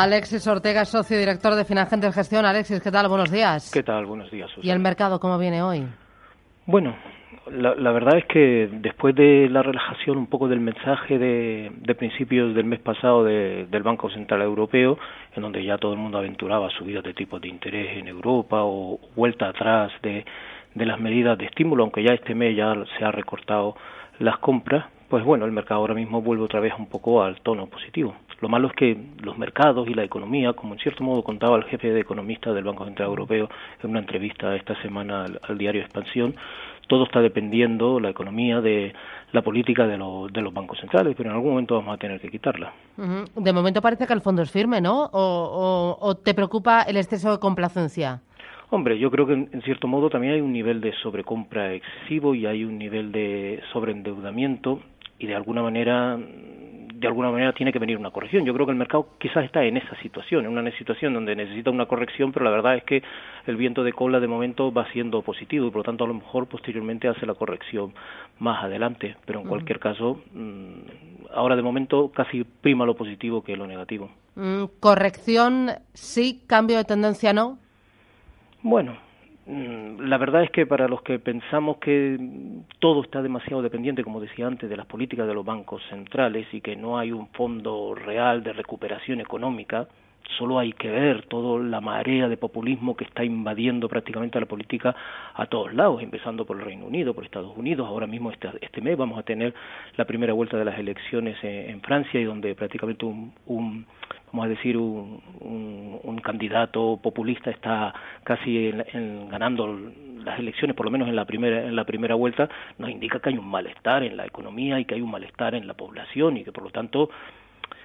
Alexis Ortega, socio director de Finagentes Gestión. Alexis, ¿qué tal? Buenos días. ¿Qué tal? Buenos días. ¿Y el mercado cómo viene hoy? Bueno, la, la, verdad es que después de la relajación un poco del mensaje de, de principios del mes pasado de, del Banco Central Europeo, en donde ya todo el mundo aventuraba subidas de tipos de interés en Europa o vuelta atrás de, de las medidas de estímulo, aunque ya este mes ya se ha recortado las compras, pues bueno, el mercado ahora mismo vuelve otra vez un poco al tono positivo. Lo malo es que los mercados y la economía, como en cierto modo contaba el jefe de economista del Banco Central Europeo en una entrevista esta semana al, diario Expansión, todo está dependiendo, la economía, de la política de, de, los bancos centrales, pero en algún momento vamos a tener que quitarla. De momento parece que el fondo es firme, ¿no? ¿O, o, te preocupa el exceso de complacencia? Hombre, yo creo que en, cierto modo también hay un nivel de sobrecompra excesivo y hay un nivel de sobreendeudamiento y de alguna manera de alguna manera tiene que venir una corrección. Yo creo que el mercado quizás está en esa situación, en una situación donde necesita una corrección, pero la verdad es que el viento de cola de momento va siendo positivo y por lo tanto a lo mejor posteriormente hace la corrección más adelante. Pero en cualquier caso, mm, ahora de momento casi prima lo positivo que lo negativo. Mm, corrección sí, cambio de tendencia no. Bueno, la verdad es que para los que pensamos que todo está demasiado dependiente, como decía antes, de las políticas de los bancos centrales y que no hay un fondo real de recuperación económica, solo hay que ver toda la marea de populismo que está invadiendo prácticamente la política a todos lados, empezando por el Reino Unido, por Estados Unidos. Ahora mismo este, este mes vamos a tener la primera vuelta de las elecciones en, Francia y donde prácticamente un, un vamos a decir, un, candidato populista está casi en, ganando las elecciones, por lo menos en la primera en la primera vuelta, nos indica que hay un malestar en la economía y que hay un malestar en la población y que por lo tanto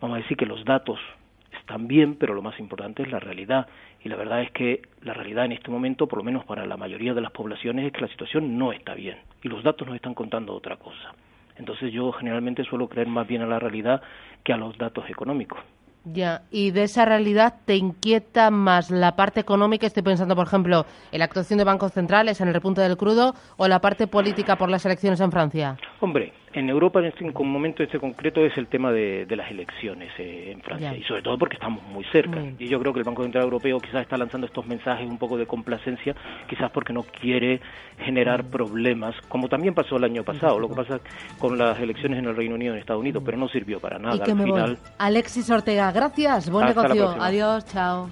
vamos a decir que los datos están bien, pero lo más importante es la realidad. Y la verdad es que la realidad en este momento, por lo menos para la mayoría de las poblaciones, es que la situación no está bien. Y los datos nos están contando otra cosa. Entonces yo generalmente suelo creer más bien a la realidad que a los datos económicos. Ya, y de esa realidad te inquieta más la parte económica, estoy pensando, por ejemplo, en la actuación de bancos centrales, en el repunte del crudo, o la parte política por las elecciones en Francia. Hombre, en Europa en este momento este concreto es el tema de, las elecciones eh, en Francia, y sobre todo porque estamos muy cerca. Y yo creo que el Banco Central Europeo quizás está lanzando estos mensajes un poco de complacencia, quizás porque no quiere generar problemas, como también pasó el año pasado, lo que pasa con las elecciones en el Reino Unido y en Estados Unidos, pero no sirvió para nada. Al final... Alexis Ortega, gracias. Buen negocio. Adiós, chao.